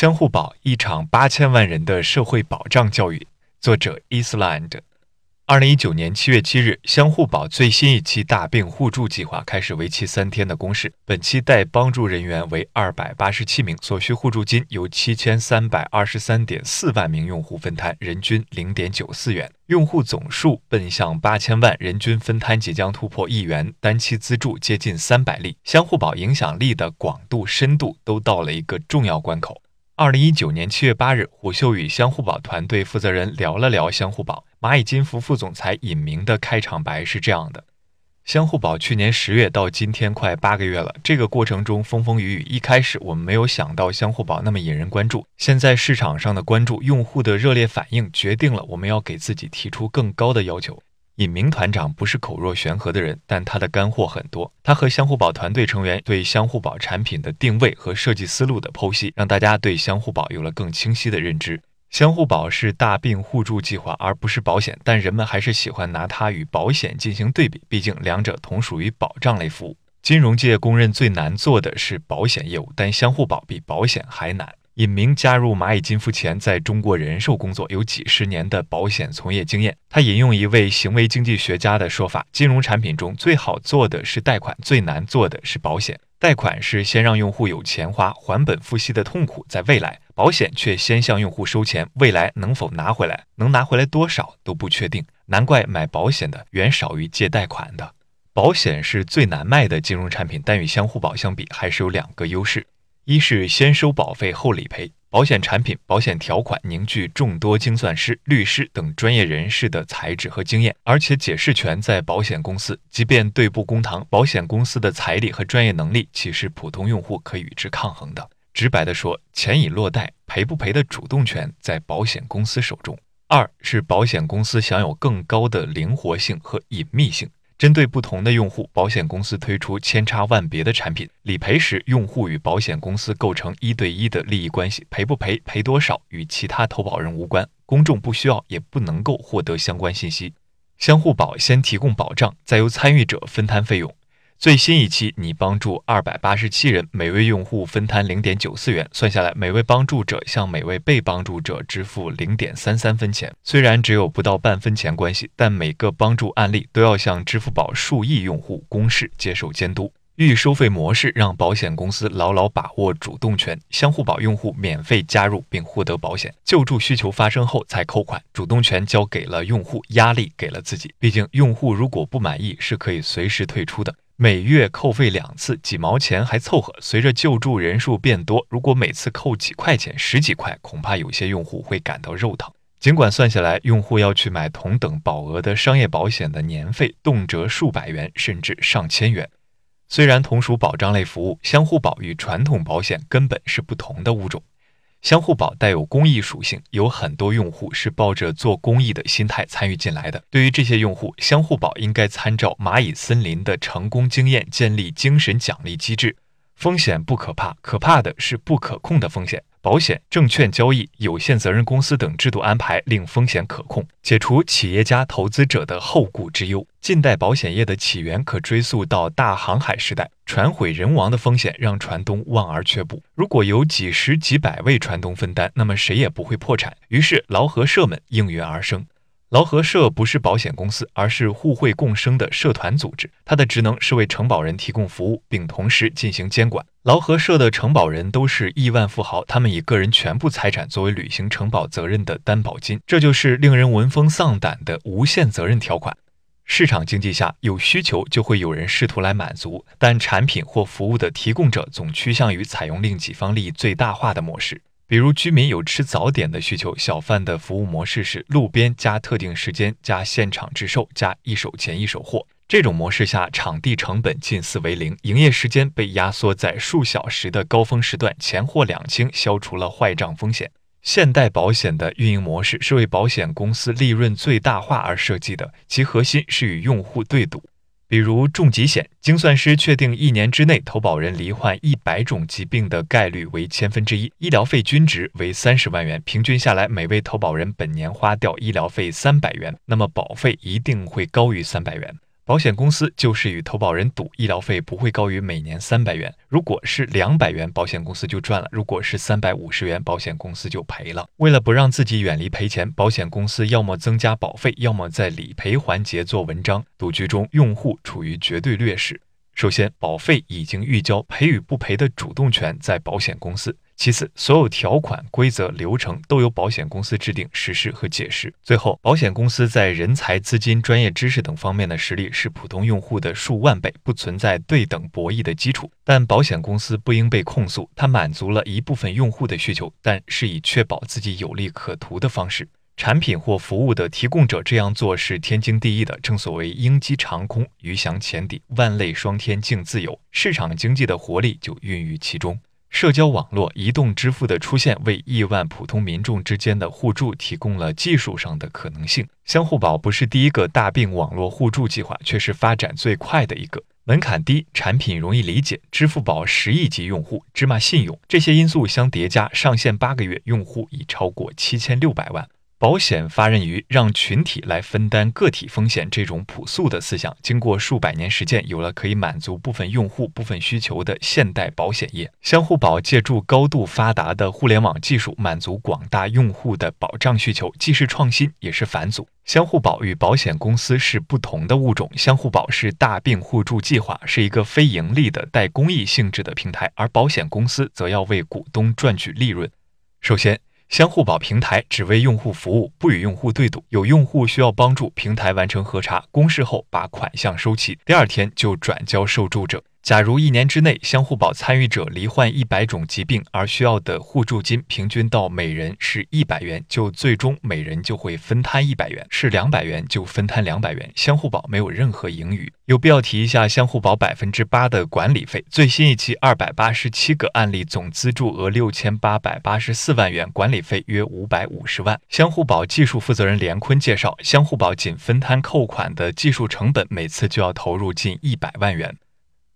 相互保一场八千万人的社会保障教育，作者：Island。二零一九年七月七日，相互保最新一期大病互助计划开始为期三天的公示。本期待帮助人员为二百八十七名，所需互助金由七千三百二十三点四万名用户分摊，人均零点九四元。用户总数奔向八千万，人均分摊即将突破一元，单期资助接近三百例。相互保影响力的广度、深度都到了一个重要关口。二零一九年七月八日，虎嗅与相互宝团队负责人聊了聊相互宝。蚂蚁金服副总裁尹明的开场白是这样的：相互宝去年十月到今天快八个月了，这个过程中风风雨雨。一开始我们没有想到相互宝那么引人关注，现在市场上的关注、用户的热烈反应，决定了我们要给自己提出更高的要求。尹明团长不是口若悬河的人，但他的干货很多。他和相互保团队成员对相互保产品的定位和设计思路的剖析，让大家对相互保有了更清晰的认知。相互保是大病互助计划，而不是保险，但人们还是喜欢拿它与保险进行对比，毕竟两者同属于保障类服务。金融界公认最难做的是保险业务，但相互保比保险还难。尹明加入蚂蚁金服前，在中国人寿工作，有几十年的保险从业经验。他引用一位行为经济学家的说法：金融产品中最好做的是贷款，最难做的是保险。贷款是先让用户有钱花，还本付息的痛苦在未来；保险却先向用户收钱，未来能否拿回来，能拿回来多少都不确定。难怪买保险的远少于借贷款的。保险是最难卖的金融产品，但与相互保相比，还是有两个优势。一是先收保费后理赔，保险产品、保险条款凝聚众多精算师、律师等专业人士的才智和经验，而且解释权在保险公司，即便对簿公堂，保险公司的财力和专业能力岂是普通用户可以与之抗衡的？直白的说，钱已落袋，赔不赔的主动权在保险公司手中。二是保险公司享有更高的灵活性和隐秘性。针对不同的用户，保险公司推出千差万别的产品。理赔时，用户与保险公司构成一对一的利益关系，赔不赔、赔多少与其他投保人无关，公众不需要也不能够获得相关信息。相互保先提供保障，再由参与者分摊费用。最新一期，你帮助二百八十七人，每位用户分摊零点九四元，算下来，每位帮助者向每位被帮助者支付零点三三分钱。虽然只有不到半分钱关系，但每个帮助案例都要向支付宝数亿用户公示接受监督。预收费模式让保险公司牢牢把握主动权，相互保用户免费加入并获得保险，救助需求发生后才扣款，主动权交给了用户，压力给了自己。毕竟，用户如果不满意，是可以随时退出的。每月扣费两次，几毛钱还凑合。随着救助人数变多，如果每次扣几块钱、十几块，恐怕有些用户会感到肉疼。尽管算下来，用户要去买同等保额的商业保险的年费动辄数百元，甚至上千元。虽然同属保障类服务，相互保与传统保险根本是不同的物种。相互宝带有公益属性，有很多用户是抱着做公益的心态参与进来的。对于这些用户，相互宝应该参照蚂蚁森林的成功经验，建立精神奖励机制。风险不可怕，可怕的是不可控的风险。保险、证券交易、有限责任公司等制度安排令风险可控，解除企业家投资者的后顾之忧。近代保险业的起源可追溯到大航海时代，船毁人亡的风险让船东望而却步。如果有几十几百位船东分担，那么谁也不会破产。于是劳合社们应运而生。劳合社不是保险公司，而是互惠共生的社团组织。它的职能是为承保人提供服务，并同时进行监管。劳合社的承保人都是亿万富豪，他们以个人全部财产作为履行承保责任的担保金，这就是令人闻风丧胆的无限责任条款。市场经济下，有需求就会有人试图来满足，但产品或服务的提供者总趋向于采用令己方利益最大化的模式。比如居民有吃早点的需求，小贩的服务模式是路边加特定时间加现场制售加一手钱一手货。这种模式下，场地成本近似为零，营业时间被压缩在数小时的高峰时段，钱货两清，消除了坏账风险。现代保险的运营模式是为保险公司利润最大化而设计的，其核心是与用户对赌。比如重疾险，精算师确定一年之内投保人罹患一百种疾病的概率为千分之一，医疗费均值为三十万元，平均下来每位投保人本年花掉医疗费三百元，那么保费一定会高于三百元。保险公司就是与投保人赌医疗费不会高于每年三百元，如果是两百元，保险公司就赚了；如果是三百五十元，保险公司就赔了。为了不让自己远离赔钱，保险公司要么增加保费，要么在理赔环节做文章。赌局中，用户处于绝对劣势。首先，保费已经预交，赔与不赔的主动权在保险公司。其次，所有条款、规则、流程都由保险公司制定、实施和解释。最后，保险公司在人才、资金、专业知识等方面的实力是普通用户的数万倍，不存在对等博弈的基础。但保险公司不应被控诉，它满足了一部分用户的需求，但是以确保自己有利可图的方式。产品或服务的提供者这样做是天经地义的。正所谓鹰击长空，鱼翔浅底，万类霜天竞自由。市场经济的活力就孕育其中。社交网络、移动支付的出现，为亿万普通民众之间的互助提供了技术上的可能性。相互宝不是第一个大病网络互助计划，却是发展最快的一个。门槛低，产品容易理解，支付宝十亿级用户，芝麻信用，这些因素相叠加，上线八个月，用户已超过七千六百万。保险发轫于让群体来分担个体风险这种朴素的思想，经过数百年实践，有了可以满足部分用户部分需求的现代保险业。相互保借助高度发达的互联网技术，满足广大用户的保障需求，既是创新，也是返祖。相互保与保险公司是不同的物种，相互保是大病互助计划，是一个非盈利的带公益性质的平台，而保险公司则要为股东赚取利润。首先。相互保平台只为用户服务，不与用户对赌。有用户需要帮助，平台完成核查公示后，把款项收齐，第二天就转交受助者。假如一年之内，相互保参与者罹患一百种疾病，而需要的互助金平均到每人是一百元，就最终每人就会分摊一百元；是两百元就分摊两百元。相互保没有任何盈余。有必要提一下相互保百分之八的管理费。最新一期二百八十七个案例，总资助额六千八百八十四万元，管理费约五百五十万。相互保技术负责人连坤介绍，相互保仅分摊扣款的技术成本，每次就要投入近一百万元。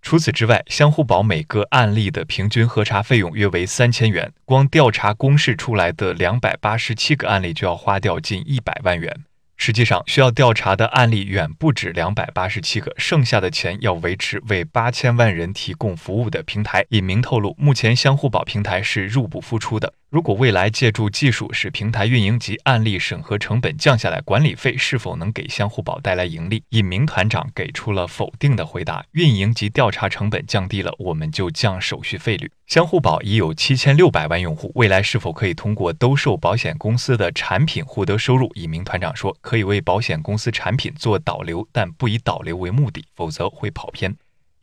除此之外，相互保每个案例的平均核查费用约为三千元，光调查公示出来的两百八十七个案例就要花掉近一百万元。实际上，需要调查的案例远不止两百八十七个，剩下的钱要维持为八千万人提供服务的平台。尹明透露，目前相互保平台是入不敷出的。如果未来借助技术使平台运营及案例审核成本降下来，管理费是否能给相互保带来盈利？尹明团长给出了否定的回答：运营及调查成本降低了，我们就降手续费率。相互保已有七千六百万用户，未来是否可以通过兜售保险公司的产品获得收入？尹明团长说，可以为保险公司产品做导流，但不以导流为目的，否则会跑偏。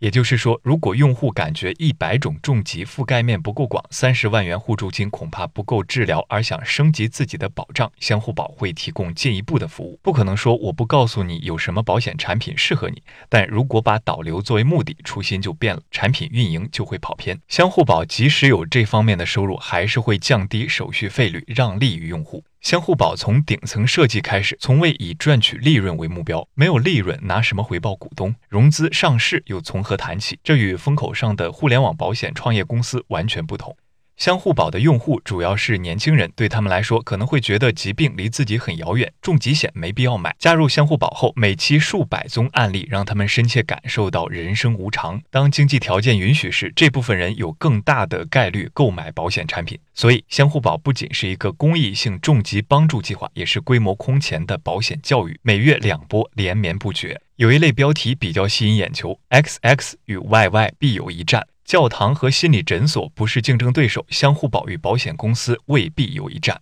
也就是说，如果用户感觉一百种重疾覆盖面不够广，三十万元互助金恐怕不够治疗，而想升级自己的保障，相互保会提供进一步的服务。不可能说我不告诉你有什么保险产品适合你，但如果把导流作为目的，初心就变了，产品运营就会跑偏。相互保即使有这方面的收入，还是会降低手续费率，让利于用户。相互保从顶层设计开始，从未以赚取利润为目标。没有利润，拿什么回报股东？融资上市又从何谈起？这与风口上的互联网保险创业公司完全不同。相互保的用户主要是年轻人，对他们来说可能会觉得疾病离自己很遥远，重疾险没必要买。加入相互保后，每期数百宗案例让他们深切感受到人生无常。当经济条件允许时，这部分人有更大的概率购买保险产品。所以，相互保不仅是一个公益性重疾帮助计划，也是规模空前的保险教育，每月两波，连绵不绝。有一类标题比较吸引眼球：XX 与 YY 必有一战。教堂和心理诊所不是竞争对手，相互保育保险公司未必有一战。